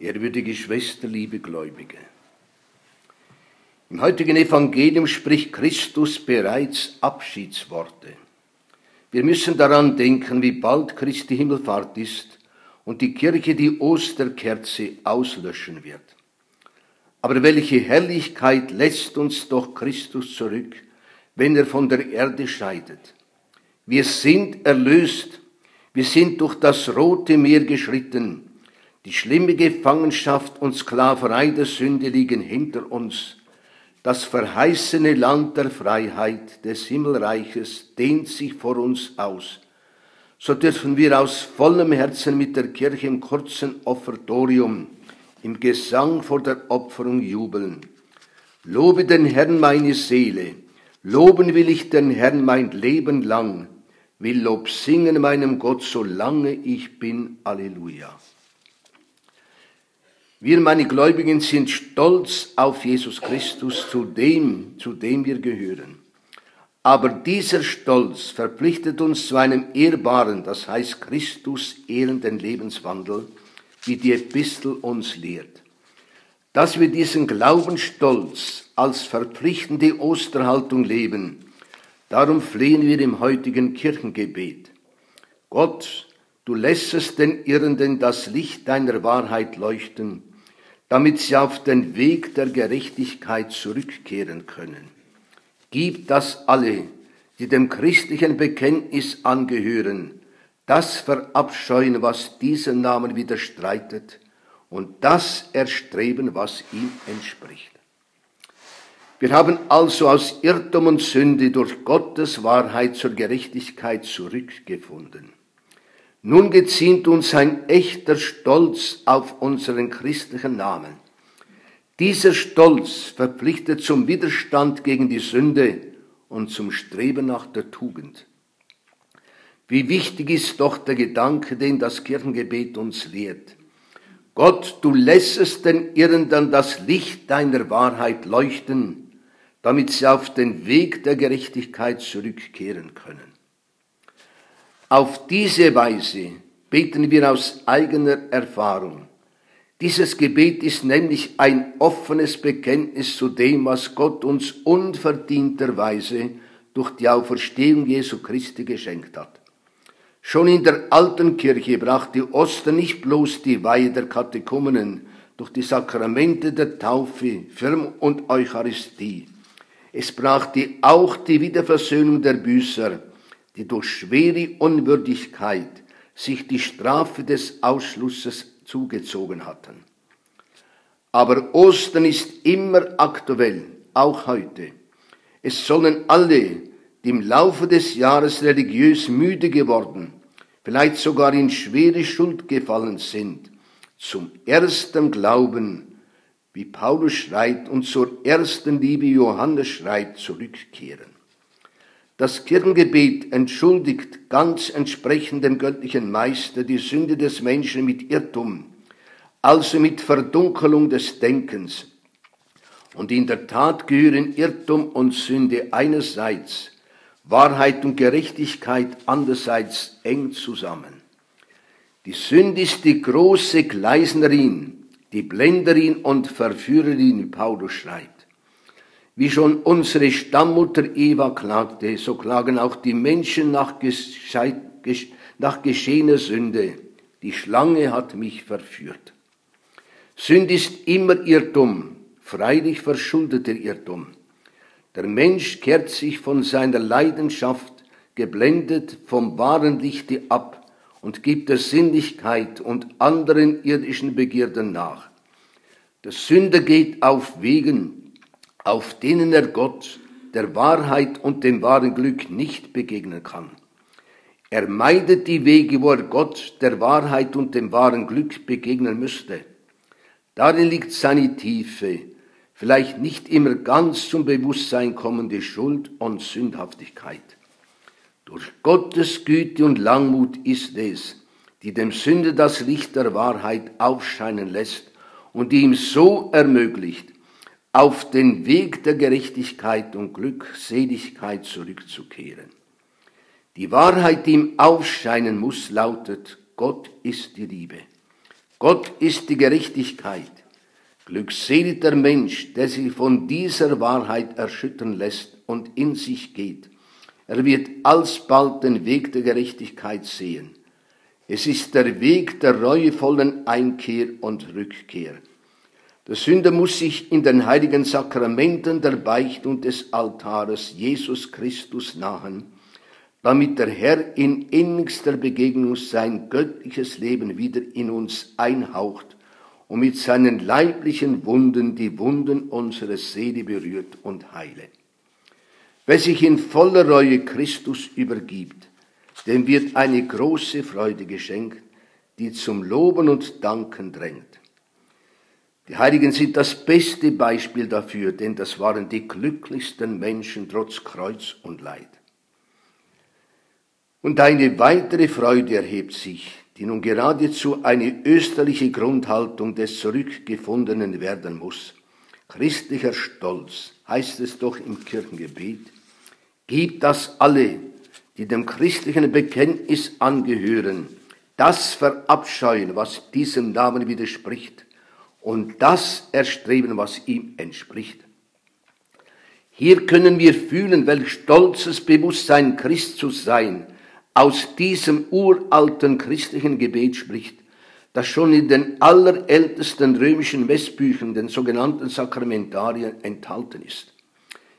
Ehrwürdige Schwester, liebe Gläubige. Im heutigen Evangelium spricht Christus bereits Abschiedsworte. Wir müssen daran denken, wie bald Christi Himmelfahrt ist und die Kirche die Osterkerze auslöschen wird. Aber welche Herrlichkeit lässt uns doch Christus zurück, wenn er von der Erde scheidet. Wir sind erlöst, wir sind durch das rote Meer geschritten, die schlimme Gefangenschaft und Sklaverei der Sünde liegen hinter uns. Das verheißene Land der Freiheit des Himmelreiches dehnt sich vor uns aus. So dürfen wir aus vollem Herzen mit der Kirche im kurzen Offertorium, im Gesang vor der Opferung jubeln. Lobe den Herrn meine Seele, loben will ich den Herrn mein Leben lang, will Lob singen meinem Gott, solange ich bin. Alleluja. Wir, meine Gläubigen, sind stolz auf Jesus Christus, zu dem, zu dem wir gehören. Aber dieser Stolz verpflichtet uns zu einem ehrbaren, das heißt Christus ehrenden Lebenswandel, wie die Epistel uns lehrt. Dass wir diesen Glaubensstolz als verpflichtende Osterhaltung leben, darum flehen wir im heutigen Kirchengebet. Gott, du lässest den Irrenden das Licht deiner Wahrheit leuchten damit sie auf den Weg der Gerechtigkeit zurückkehren können. Gib das alle, die dem christlichen Bekenntnis angehören, das verabscheuen, was diesen Namen widerstreitet, und das erstreben, was ihm entspricht. Wir haben also aus Irrtum und Sünde durch Gottes Wahrheit zur Gerechtigkeit zurückgefunden. Nun geziemt uns ein echter Stolz auf unseren christlichen Namen. Dieser Stolz verpflichtet zum Widerstand gegen die Sünde und zum Streben nach der Tugend. Wie wichtig ist doch der Gedanke, den das Kirchengebet uns lehrt. Gott, du lässest den Irrenden das Licht deiner Wahrheit leuchten, damit sie auf den Weg der Gerechtigkeit zurückkehren können. Auf diese Weise beten wir aus eigener Erfahrung. Dieses Gebet ist nämlich ein offenes Bekenntnis zu dem, was Gott uns unverdienterweise durch die Auferstehung Jesu Christi geschenkt hat. Schon in der alten Kirche brachte Oster nicht bloß die Weihe der Katechumen durch die Sakramente der Taufe, Firm und Eucharistie. Es brachte auch die Wiederversöhnung der Büßer, die durch schwere Unwürdigkeit sich die Strafe des Ausschlusses zugezogen hatten. Aber Ostern ist immer aktuell, auch heute. Es sollen alle, die im Laufe des Jahres religiös müde geworden, vielleicht sogar in schwere Schuld gefallen sind, zum ersten Glauben, wie Paulus schreibt, und zur ersten Liebe Johannes schreibt, zurückkehren. Das Kirchengebet entschuldigt ganz entsprechend dem göttlichen Meister die Sünde des Menschen mit Irrtum, also mit Verdunkelung des Denkens. Und in der Tat gehören Irrtum und Sünde einerseits, Wahrheit und Gerechtigkeit andererseits eng zusammen. Die Sünde ist die große Gleisnerin, die Blenderin und Verführerin, wie Paulus schreibt. Wie schon unsere Stammmutter Eva klagte, so klagen auch die Menschen nach, nach geschehener Sünde. Die Schlange hat mich verführt. Sünd ist immer Irrtum, freilich verschuldeter Irrtum. Der Mensch kehrt sich von seiner Leidenschaft, geblendet vom wahren Lichte ab und gibt der Sinnlichkeit und anderen irdischen Begierden nach. Der Sünder geht auf Wegen, auf denen er Gott, der Wahrheit und dem wahren Glück nicht begegnen kann. Er meidet die Wege, wo er Gott, der Wahrheit und dem wahren Glück begegnen müsste. Darin liegt seine tiefe, vielleicht nicht immer ganz zum Bewusstsein kommende Schuld und Sündhaftigkeit. Durch Gottes Güte und Langmut ist es, die dem Sünde das Licht der Wahrheit aufscheinen lässt und die ihm so ermöglicht, auf den Weg der Gerechtigkeit und Glückseligkeit zurückzukehren. Die Wahrheit, die ihm aufscheinen muss, lautet, Gott ist die Liebe. Gott ist die Gerechtigkeit. Glückselig der Mensch, der sich von dieser Wahrheit erschüttern lässt und in sich geht. Er wird alsbald den Weg der Gerechtigkeit sehen. Es ist der Weg der reuevollen Einkehr und Rückkehr. Der Sünder muss sich in den heiligen Sakramenten der Beicht und des Altares Jesus Christus nahen, damit der Herr in innigster Begegnung sein göttliches Leben wieder in uns einhaucht und mit seinen leiblichen Wunden die Wunden unserer Seele berührt und heile. Wer sich in voller Reue Christus übergibt, dem wird eine große Freude geschenkt, die zum Loben und Danken drängt. Die Heiligen sind das beste Beispiel dafür, denn das waren die glücklichsten Menschen trotz Kreuz und Leid. Und eine weitere Freude erhebt sich, die nun geradezu eine österliche Grundhaltung des Zurückgefundenen werden muss. Christlicher Stolz heißt es doch im Kirchengebet, gibt das alle, die dem christlichen Bekenntnis angehören, das verabscheuen, was diesem Namen widerspricht, und das erstreben, was ihm entspricht. Hier können wir fühlen, welch stolzes Bewusstsein Christ zu sein, aus diesem uralten christlichen Gebet spricht, das schon in den allerältesten römischen Messbüchern, den sogenannten Sakramentarien, enthalten ist.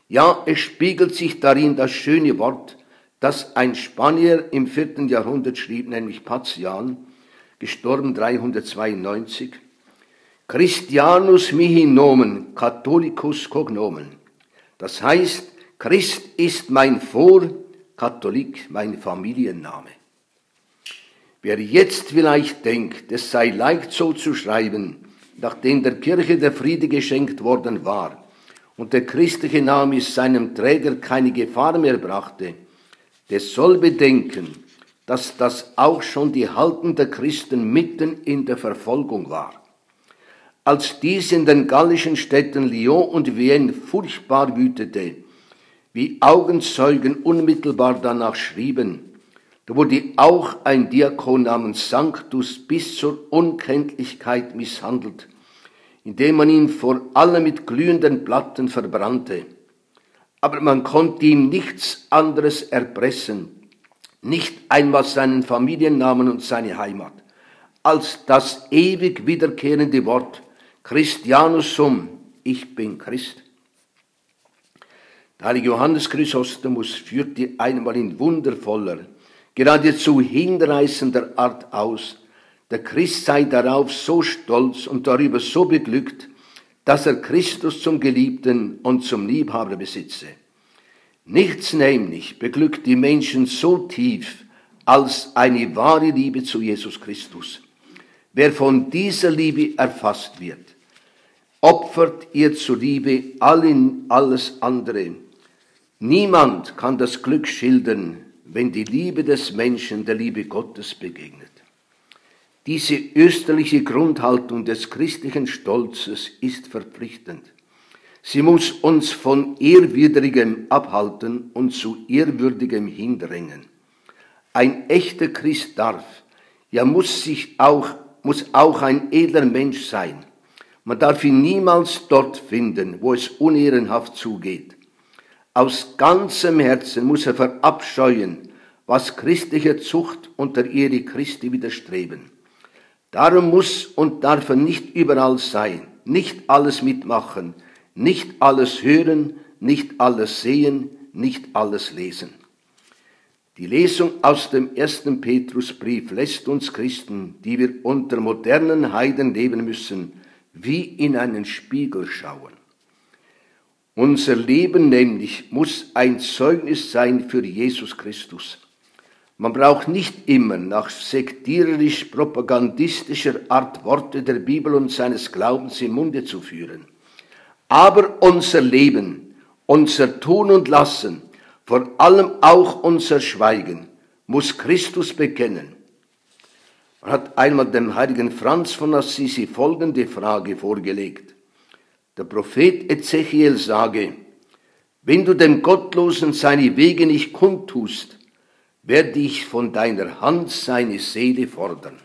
Ja, es spiegelt sich darin das schöne Wort, das ein Spanier im vierten Jahrhundert schrieb, nämlich Pazian, gestorben 392, Christianus mihi nomen, Catholicus cognomen. Das heißt, Christ ist mein Vor- Katholik mein Familienname. Wer jetzt vielleicht denkt, es sei leicht so zu schreiben, nachdem der Kirche der Friede geschenkt worden war und der christliche Name seinem Träger keine Gefahr mehr brachte, der soll bedenken, dass das auch schon die Halten der Christen mitten in der Verfolgung war. Als dies in den gallischen Städten Lyon und Vienne furchtbar wütete, wie Augenzeugen unmittelbar danach schrieben, da wurde auch ein Diakon namens Sanctus bis zur Unkenntlichkeit misshandelt, indem man ihn vor allem mit glühenden Platten verbrannte. Aber man konnte ihm nichts anderes erpressen, nicht einmal seinen Familiennamen und seine Heimat, als das ewig wiederkehrende Wort Christianus sum, ich bin Christ. Der heilige Johannes Chrysostomus führte einmal in wundervoller, geradezu hinreißender Art aus, der Christ sei darauf so stolz und darüber so beglückt, dass er Christus zum Geliebten und zum Liebhaber besitze. Nichts nämlich beglückt die Menschen so tief als eine wahre Liebe zu Jesus Christus. Wer von dieser Liebe erfasst wird, opfert ihr zur Liebe allen alles andere, Niemand kann das Glück schildern, wenn die Liebe des Menschen der Liebe Gottes begegnet. Diese österliche Grundhaltung des christlichen Stolzes ist verpflichtend. Sie muss uns von Ehrwidrigem abhalten und zu Ehrwürdigem hindrängen. Ein echter Christ darf, ja muss sich auch, muss auch ein edler Mensch sein. Man darf ihn niemals dort finden, wo es unehrenhaft zugeht. Aus ganzem Herzen muss er verabscheuen, was christlicher Zucht und der Ehre Christi widerstreben. Darum muss und darf er nicht überall sein, nicht alles mitmachen, nicht alles hören, nicht alles sehen, nicht alles lesen. Die Lesung aus dem ersten Petrusbrief lässt uns Christen, die wir unter modernen Heiden leben müssen, wie in einen Spiegel schauen. Unser Leben nämlich muss ein Zeugnis sein für Jesus Christus. Man braucht nicht immer nach sektiererisch-propagandistischer Art Worte der Bibel und seines Glaubens im Munde zu führen. Aber unser Leben, unser Tun und Lassen, vor allem auch unser Schweigen, muss Christus bekennen. Man hat einmal dem heiligen Franz von Assisi folgende Frage vorgelegt. Der Prophet Ezechiel sage, wenn du dem Gottlosen seine Wege nicht kundtust, werde ich von deiner Hand seine Seele fordern.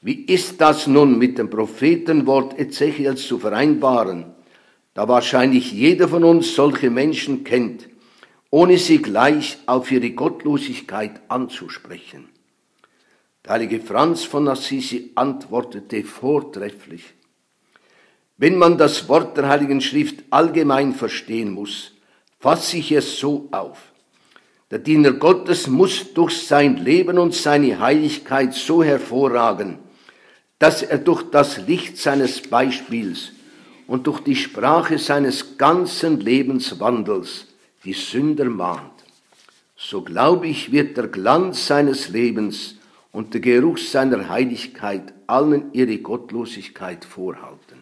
Wie ist das nun mit dem Prophetenwort Ezechiels zu vereinbaren, da wahrscheinlich jeder von uns solche Menschen kennt, ohne sie gleich auf ihre Gottlosigkeit anzusprechen? Der heilige Franz von Assisi antwortete vortrefflich. Wenn man das Wort der Heiligen Schrift allgemein verstehen muss, fasse ich es so auf. Der Diener Gottes muss durch sein Leben und seine Heiligkeit so hervorragen, dass er durch das Licht seines Beispiels und durch die Sprache seines ganzen Lebenswandels die Sünder mahnt. So glaube ich, wird der Glanz seines Lebens und der Geruch seiner Heiligkeit allen ihre Gottlosigkeit vorhalten.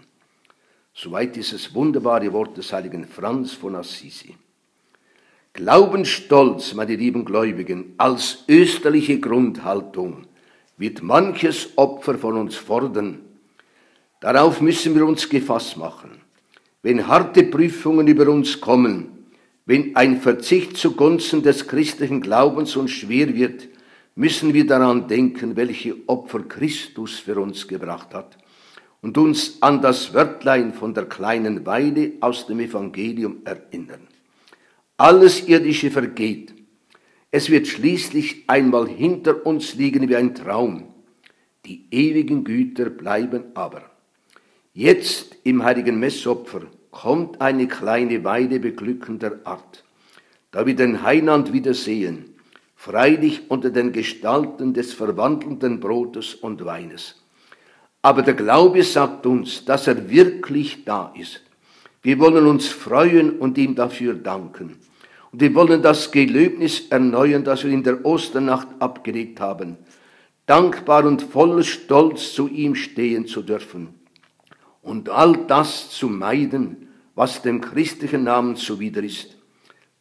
Soweit dieses wunderbare Wort des heiligen Franz von Assisi. Glaubensstolz, meine lieben Gläubigen, als österliche Grundhaltung wird manches Opfer von uns fordern. Darauf müssen wir uns gefasst machen. Wenn harte Prüfungen über uns kommen, wenn ein Verzicht zugunsten des christlichen Glaubens uns schwer wird, müssen wir daran denken, welche Opfer Christus für uns gebracht hat und uns an das Wörtlein von der kleinen Weide aus dem Evangelium erinnern. Alles Irdische vergeht. Es wird schließlich einmal hinter uns liegen wie ein Traum. Die ewigen Güter bleiben aber. Jetzt im heiligen Messopfer kommt eine kleine Weide beglückender Art, da wir den Heiland wiedersehen freilich unter den Gestalten des verwandelnden Brotes und Weines. Aber der Glaube sagt uns, dass er wirklich da ist. Wir wollen uns freuen und ihm dafür danken. Und wir wollen das Gelöbnis erneuern, das wir in der Osternacht abgelegt haben, dankbar und voller Stolz zu ihm stehen zu dürfen und all das zu meiden, was dem christlichen Namen zuwider ist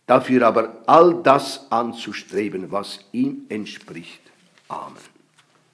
dafür aber all das anzustreben, was ihm entspricht. Amen.